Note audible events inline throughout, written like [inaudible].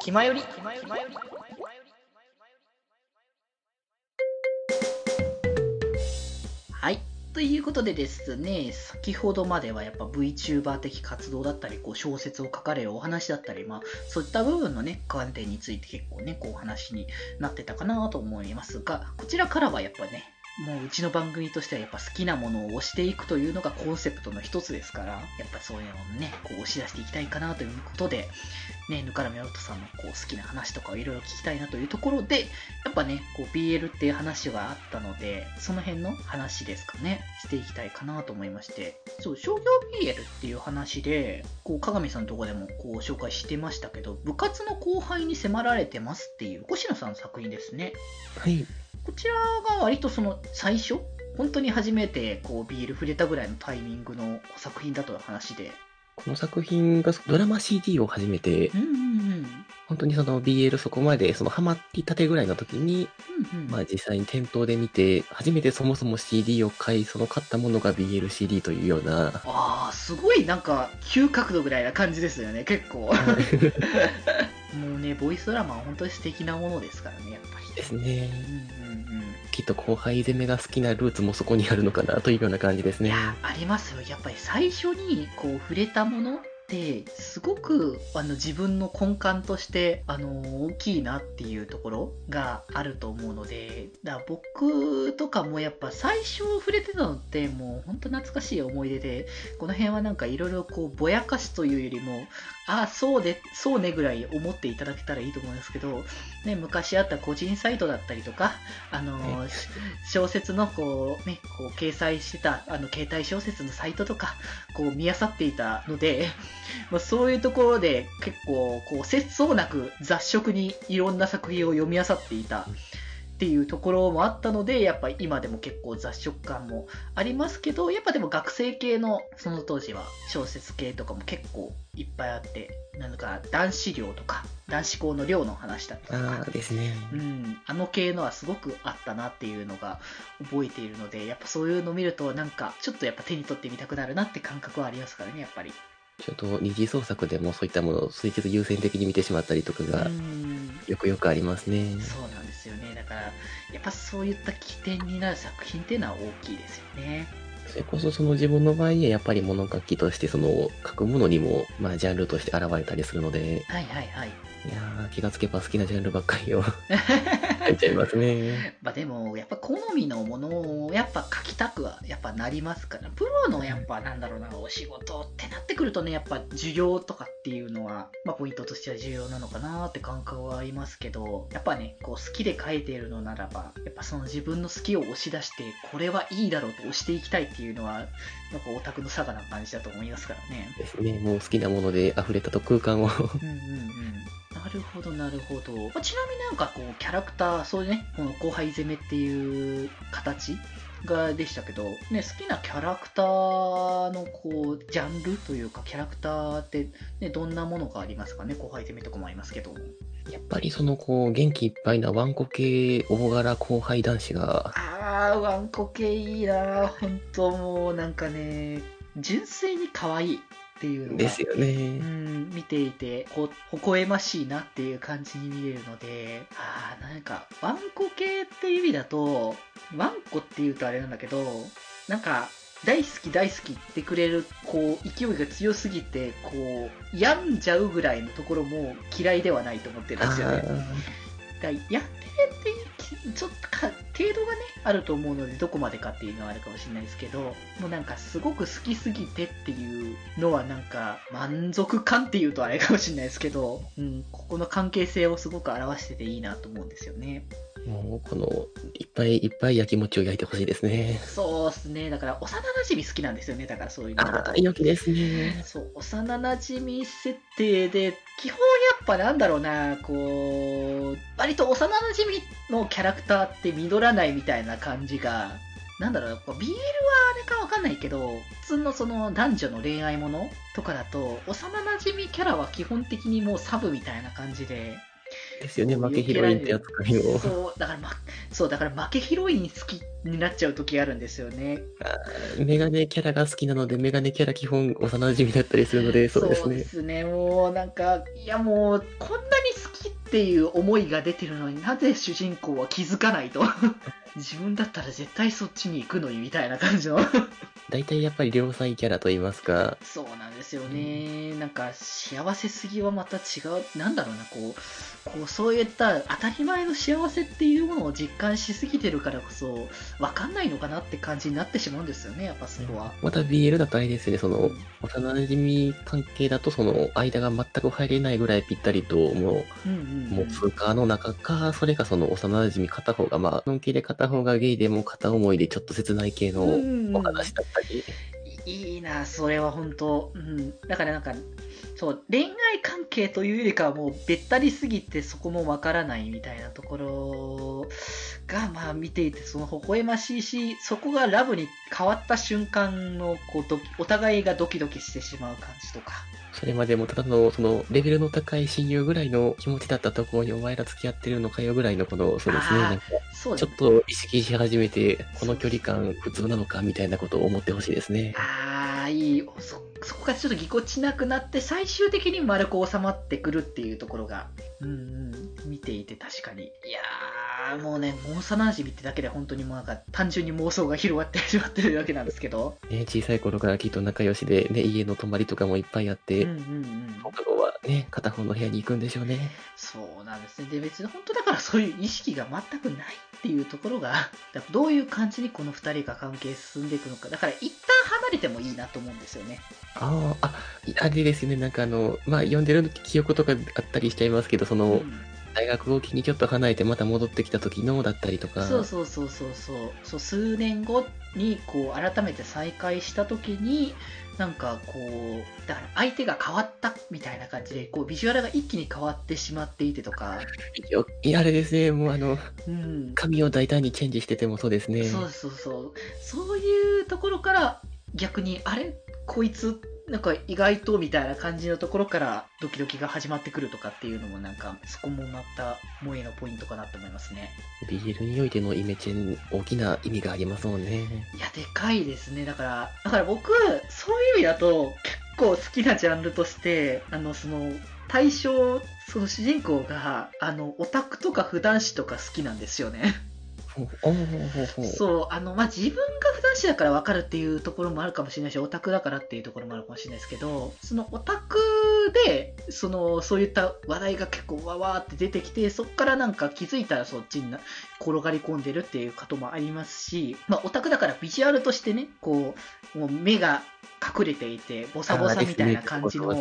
気まより。気まよりはい。ということでですね、先ほどまではやっぱ VTuber 的活動だったり、こう小説を書かれるお話だったり、まあそういった部分のね、観点について結構ね、こうお話になってたかなと思いますが、こちらからはやっぱね、もううちの番組としてはやっぱ好きなものを推していくというのがコンセプトの一つですから、やっぱそういうのをね、こう押し出していきたいかなということで、ね、ぬからみおとさんのこう好きな話とかをいろいろ聞きたいなというところで、やっぱね、こう BL っていう話があったので、その辺の話ですかね、していきたいかなと思いまして、そう、商業 BL っていう話で、こう、鏡さんのとこでもこう紹介してましたけど、部活の後輩に迫られてますっていう星野さんの作品ですね。はい。こちらが割とその最初本当に初めてこうビール触れたぐらいのタイミングの作品だという話で。この作品がドラマ CD を始めて、うんうんうん。本当にその BL そこまでそのハマってたてぐらいの時に、うんうん、まあ実際に店頭で見て、初めてそもそも CD を買い、その買ったものが BLCD というような、ああ、すごいなんか急角度ぐらいな感じですよね、結構。[laughs] もうね、ボイスドラマは本当に素敵なものですからね、やっぱり。ですね。うん。きっと後輩攻めが好きなルーツもそこにあるのかなというような感じですね。いや、ありますよ。やっぱり最初にこう触れたものって、すごくあの自分の根幹としてあの大きいなっていうところがあると思うので、だから僕とかもやっぱ最初触れてたのってもう本当懐かしい思い出で、この辺はなんかいろいろこうぼやかしというよりも、ああ、そうで、そうねぐらい思っていただけたらいいと思うんですけど、ね、昔あった個人サイトだったりとか、あのはい小説のこう、ね、こう掲載してたあの携帯小説のサイトとかこう見漁っていたので、まあ、そういうところで結構こう節操なく雑食にいろんな作品を読み漁っていたっていうところもあったのでやっぱ今でも結構雑食感もありますけどやっぱでも学生系のその当時は小説系とかも結構いっぱいあってなんか男子寮とか男子校の寮の話だったりとかああですね。うん、あの系のはすごくあったなっていうのが覚えているので、やっぱそういうのを見ると、なんかちょっとやっぱ手に取ってみたくなるなって感覚はありますからね、やっぱり。ちょっと二次創作でもそういったものを垂直優先的に見てしまったりとかうがん、よくよくありますね。そうなんですよね。だから、やっぱそういった起点になる作品っていうのは大きいですよね。それこそその自分の場合にはやっぱり物書きとしてその書くものにもまあジャンルとして現れたりするので、はいはいはい。いやー気がつけば好きなジャンルばっかりを [laughs] 書いちゃいますね。[laughs] まあでも、やっぱ好みのものをやっぱ書きたくはやっぱなりますから、プロのやっぱなんだろうな、お仕事ってなってくるとね、やっぱ需要とかっていうのは、まあポイントとしては重要なのかなって感覚はありますけど、やっぱね、こう好きで書いているのならば、やっぱその自分の好きを押し出して、これはいいだろうと押していきたいっていうのは、なんかオタクの差がな感じだと思いますからね。ですね。もう好きなもので溢れたと空間を。うんうんうん。なるほど、なるほど。まあちなみになんかこう、キャラクター、そういうね、この後輩攻めっていう形がでしたけど、ね、好きなキャラクターのこう、ジャンルというか、キャラクターって、ね、どんなものがありますかね？後輩攻めとかもありますけど。やっぱりそのこう元気いっぱいなワンコ系大柄後輩男子が、あー、ワンコ系いいな本当もうなんかね、純粋に可愛いっていうのが。ですようね。ん、見ていて、こう、微笑ましいなっていう感じに見えるので、ああ、なんか、ワンコ系っていう意味だと、ワンコって言うとあれなんだけど、なんか、大好き大好き言ってくれる、こう、勢いが強すぎて、こう、病んじゃうぐらいのところも嫌いではないと思ってるんですよね。だやってていうちょっとか程度がねあると思うのでどこまでかっていうのはあるかもしれないですけどもうなんかすごく好きすぎてっていうのはなんか満足感っていうとあれかもしれないですけど、うん、ここの関係性をすごく表してていいなと思うんですよねもうこのいっぱいいっぱい焼き餅を焼いてほしいですね。そうっすねだから幼馴染好きなんですよねだからそういうのああ、良きですね。そう、幼馴染設定で、基本やっぱなんだろうな、こう、割と幼馴染のキャラクターって実らないみたいな感じが、なんだろう、BL はあれかわかんないけど、普通のその男女の恋愛ものとかだと、幼馴染キャラは基本的にもうサブみたいな感じで、ですよね、負けヒロインって扱いを。そう、だから、ま、そう、だから負けヒロイン好きになっちゃう時あるんですよね。メガネキャラが好きなので、メガネキャラ基本幼馴染だったりするので、そうですね。そうですね、もうなんか、いやもう、こんなに好きっていう思いが出てるのになぜ主人公は気づかないと？自分だったら絶対そっちに行くのにみたいな感じの大体やっぱり両サイキャラと言いますか。そうなんですよね。なんか幸せすぎはまた違う、なんだろうな、こう、こうそういった当たり前の幸せっていうものを実感しすぎてるからこそ、わかんないのかなって感じになってしまうんですよね、やっぱそこは。また BL だとあれですね、その、幼馴染関係だとその間が全く入れないぐらいぴったりと、もう、うんうんうん、もう通過の中か、それかその幼馴染片方が、まあ、のんきで片方がゲイでも片思いでちょっと切ない系のお話だったり。うんうんいいな、それは本当。うん。だからなんか、そう、恋愛関係というよりかはもうべったりすぎてそこもわからないみたいなところが、まあ見ていてその微笑ましいし、そこがラブに変わった瞬間のこうお互いがドキドキしてしまう感じとか。それまでもただの、その、レベルの高い親友ぐらいの気持ちだったところにお前ら付き合ってるのかよぐらいのこの、そうですね、なんか、ちょっと意識し始めて、この距離感普通なのかみたいなことを思ってほしいですね。ああ、いい。そ、そこがちょっとぎこちなくなって、最終的に丸く収まってくるっていうところが、うんうん、見ていて確かに。いやー、もうね、幼馴染ってだけで本当にもうなんか単純に妄想が広がってしまってるわけなんですけど。ね、小さい頃からきっと仲良しで、ね、家の泊まりとかもいっぱいあって、うんうんうん、放課後はね、片方の部屋に行くんでしょうね。そうなんですね。で、別に本当だからそういう意識が全くないっていうところが、[laughs] どういう感じにこの2人が関係進んでいくのか。だから一旦離れてもいいなと思うんですよね。ああ、あれですね、なんかあの、まあ、読んでる記憶とかあったりしちゃいますけど、その、うん、大学を機にちょっと離れてまた戻ってきた時のだったりとか。そうそうそうそうそう。そう数年後に、こう、改めて再会した時に、なんかこう、だから相手が変わったみたいな感じで、こう、ビジュアルが一気に変わってしまっていてとか。いや、あれですね、もうあの、うん、髪を大胆にチェンジしててもそうですね。そうそうそう。そういうところから逆に、あれ？こいつ？なんか意外とみたいな感じのところからドキドキが始まってくるとかっていうのもなんかそこもまた萌えのポイントかなと思いますね。BL においてのイメチェン大きな意味がありますもんね。いや、でかいですね。だから、だから僕、そういう意味だと結構好きなジャンルとして、あの、その、対象、その主人公が、あの、オタクとか普段誌とか好きなんですよね。そう、あの、まあ、自分が普段子だから分かるっていうところもあるかもしれないし、オタクだからっていうところもあるかもしれないですけど、そのオタクで、その、そういった話題が結構わわーって出てきて、そこからなんか気づいたらそっちに転がり込んでるっていうこともありますし、まあ、オタクだからビジュアルとしてね、こう、もう目が隠れていて、ボサボサみたいな感じの、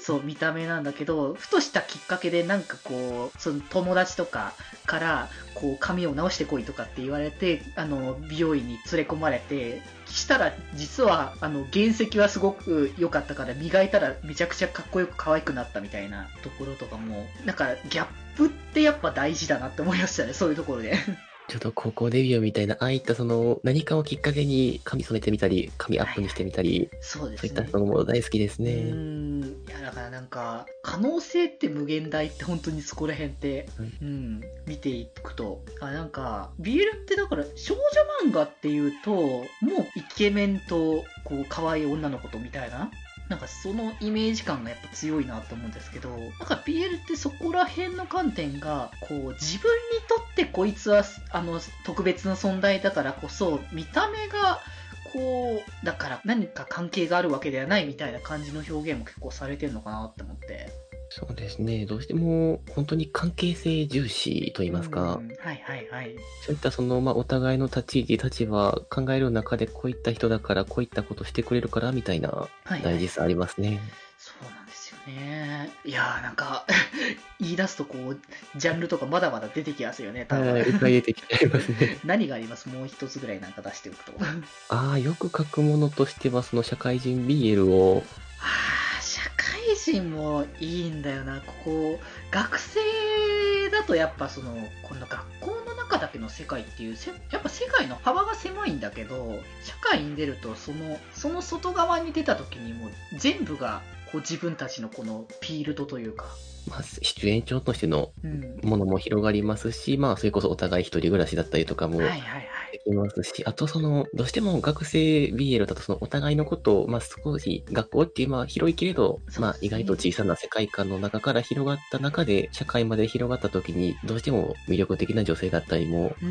そう、見た目なんだけど、ふとしたきっかけでなんかこう、その友達とかから、こう、髪を直してこいとかって言われて、あの、美容院に連れ込まれて、したら、実は、あの、原石はすごく良かったから、磨いたらめちゃくちゃかっこよく可愛くなったみたいなところとかも、なんか、ギャップってやっぱ大事だなって思いましたね、そういうところで。ちょっと高校デビューみたいな、ああいったその何かをきっかけに髪染めてみたり、髪アップにしてみたり、そうですね。そういったのも大好きですね。うん。いや、だからなんか、可能性って無限大って本当にそこら辺って、うん、うん、見ていくと、あ、なんか、BL ってだから少女漫画っていうと、もうイケメンと、こう、可愛い女の子とみたいななんかそのイメージ感がやっぱ強いなと思うんですけど、なんか BL ってそこら辺の観点が、こう自分にとってこいつはあの特別な存在だからこそ、見た目がこう、だから何か関係があるわけではないみたいな感じの表現も結構されてるのかなって思って。そうですね。どうしても本当に関係性重視と言いますか。はいはいはい。そういったその、まあ、お互いの立ち位置、立場考える中でこういった人だからこういったことしてくれるからみたいな大事さありますね。はいはい、そうなんですよね。いやーなんか [laughs] 言い出すとこう、ジャンルとかまだまだ出てきますよね、多分。はい、いっぱい出てきちゃいますね。[laughs] 何があります？もう一つぐらいなんか出しておくと。ああ、よく書くものとしては、その社会人 BL を。ああ、もいいんだよな。ここ、学生だとやっぱその、この学校の中だけの世界っていう、やっぱ世界の幅が狭いんだけど、社会に出るとその、その外側に出た時にもう全部がこう自分たちのこのフィールドというか。まあ、出演長としてのものも広がりますし、うん、まあ、それこそお互い一人暮らしだったりとかも、できますし、あとその、どうしても学生 BL だとそのお互いのことを、まあ少し学校っていうまあ広いけれど、まあ意外と小さな世界観の中から広がった中で、社会まで広がった時に、どうしても魅力的な女性だったりも、そ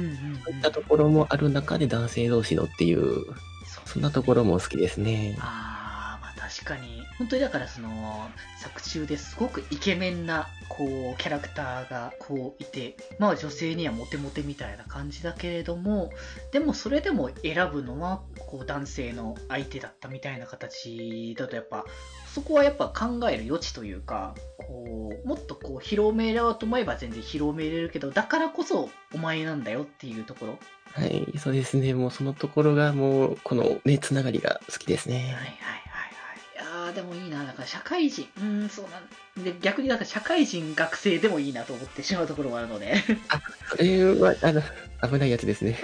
ういったところもある中で男性同士のっていう、そんなところも好きですね。あ確かに。本当にだからその、作中ですごくイケメンな、こう、キャラクターがこういて、まあ女性にはモテモテみたいな感じだけれども、でもそれでも選ぶのは、こう男性の相手だったみたいな形だとやっぱ、そこはやっぱ考える余地というか、こう、もっとこう広めようと思えば全然広めれるけど、だからこそお前なんだよっていうところ。はい、そうですね。もうそのところがもう、このね、つながりが好きですね。はいはいあでもいいな、だから社会人、うん、そうなんで、逆になんか社会人、学生でもいいなと思ってしまうところもあるので。あ、それは、あの、危ないやつですね。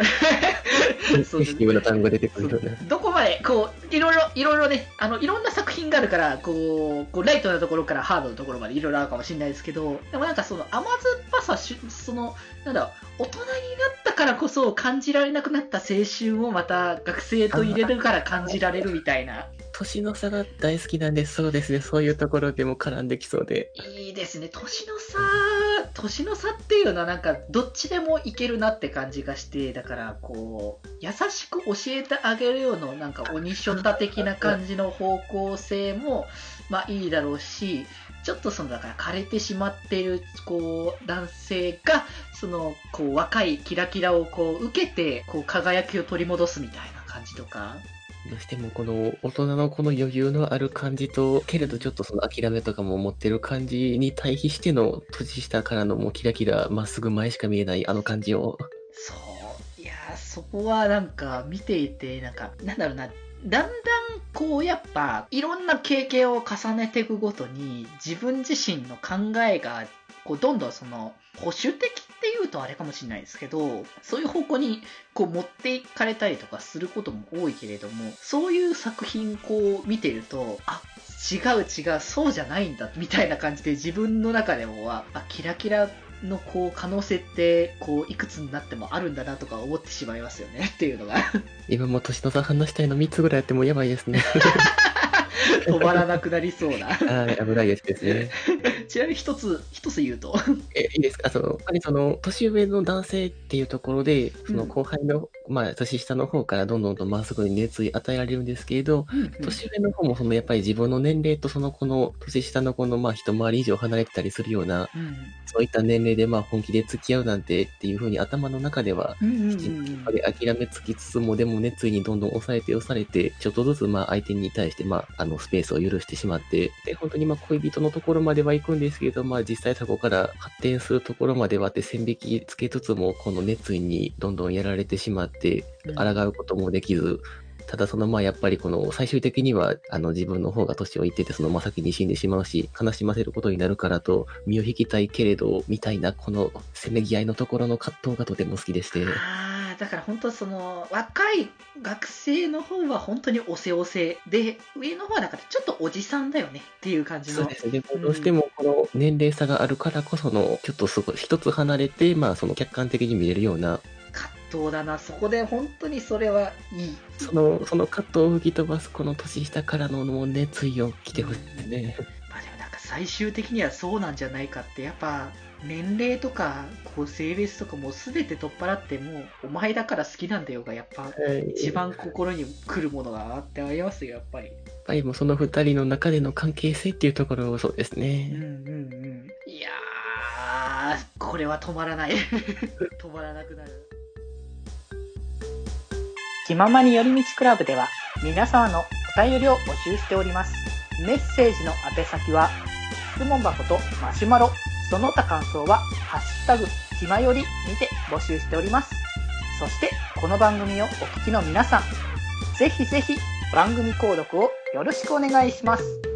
そうですね。単語出てくるどこまで、こう、いろいろ、いろいろね、あの、いろんな作品があるから、こう、こうライトなところからハードなところまでいろいろあるかもしれないですけど、でもなんかその甘酸っぱさ、その、なんだ大人になったからこそ感じられなくなった青春をまた学生と入れるから感じられるみたいな。年の差が大好きなんです。そうですね。そういうところでも絡んできそうで。いいですね。年の差、年の差っていうのはなんか、どっちでもいけるなって感じがして、だから、こう、優しく教えてあげるような、なんか、鬼ショタ的な感じの方向性も、まあいいだろうし、ちょっとその、だから枯れてしまってる、こう、男性が、その、こう、若いキラキラをこう、受けて、こう、輝きを取り戻すみたいな感じとか、どうしてもこの大人のこの余裕のある感じと、けれどちょっとその諦めとかも持ってる感じに対比しての年下からのもうキラキラまっすぐ前しか見えないあの感じを。そう。いやそこはなんか見ていて、なんか、なんだろうな、だんだんこうやっぱいろんな経験を重ねていくごとに自分自身の考えがこうどんどんその保守的っていうとあれかもしれないですけど、そういう方向にこう持っていかれたりとかすることも多いけれども、そういう作品こう見てると、あ、違う違う、そうじゃないんだ、みたいな感じで自分の中でもは、あ、キラキラのこう可能性ってこういくつになってもあるんだなとか思ってしまいますよねっていうのが。今も年の差話したいの3つぐらいやってもやばいですね [laughs] [laughs] 止まらなくなりそうな。はい、危ないやつですね。[laughs] ちなみに一つ、一つ言うと。え、いいですか？その、やっぱりその、年上の男性っていうところで、その後輩の、うん、まあ、年下の方からどんどんとまっすぐに熱意与えられるんですけれど、うんうん、年上の方もその、やっぱり自分の年齢とその子の、年下の子の、まあ、一回り以上離れてたりするような、うん、そういった年齢で、まあ、本気で付き合うなんてっていうふうに頭の中では、やっぱり諦めつきつつも、でも熱意にどんどん抑えて押されて、ちょっとずつ、まあ、相手に対して、まあ、あの、スペースを許してしまって、で、本当にまあ、恋人のところまでは行くんですけど、まあ、実際そこから発展するところまではって線引きつけつつも、この熱意にどんどんやられてしまって、抗うこともできず、ただそのまあやっぱりこの最終的にはあの自分の方が年をいっててそのまさきに死んでしまうし悲しませることになるからと身を引きたいけれどみたいなこのせめぎ合いのところの葛藤がとても好きでして。だから本当その若い学生の方は本当におせおせで上の方はだからちょっとおじさんだよねっていう感じの。そうですね、どうしてもこの年齢差があるからこそのちょっとすごい一つ離れてまあその客観的に見れるような葛藤だなそこで本当にそれはいいそのその葛藤を吹き飛ばすこの年下からのもう熱意を来てほしいね、まあでもなんか最終的にはそうなんじゃないかってやっぱ年齢とか、こう、性別とかも全て取っ払っても、お前だから好きなんだよが、やっぱ、一番心に来るものがあってありますよ、やっぱり。やっぱりもうその二人の中での関係性っていうところそうですね。うんうんうん。いやー、これは止まらない。[laughs] 止まらなくなる。気ままに寄り道クラブでは、皆様のお便りを募集しております。メッセージの宛先は、質問箱とマシュマロ、その他感想は、ハッシュタグ、気まよりにて募集しております。そして、この番組をお聞きの皆さん、ぜひぜひ番組購読をよろしくお願いします。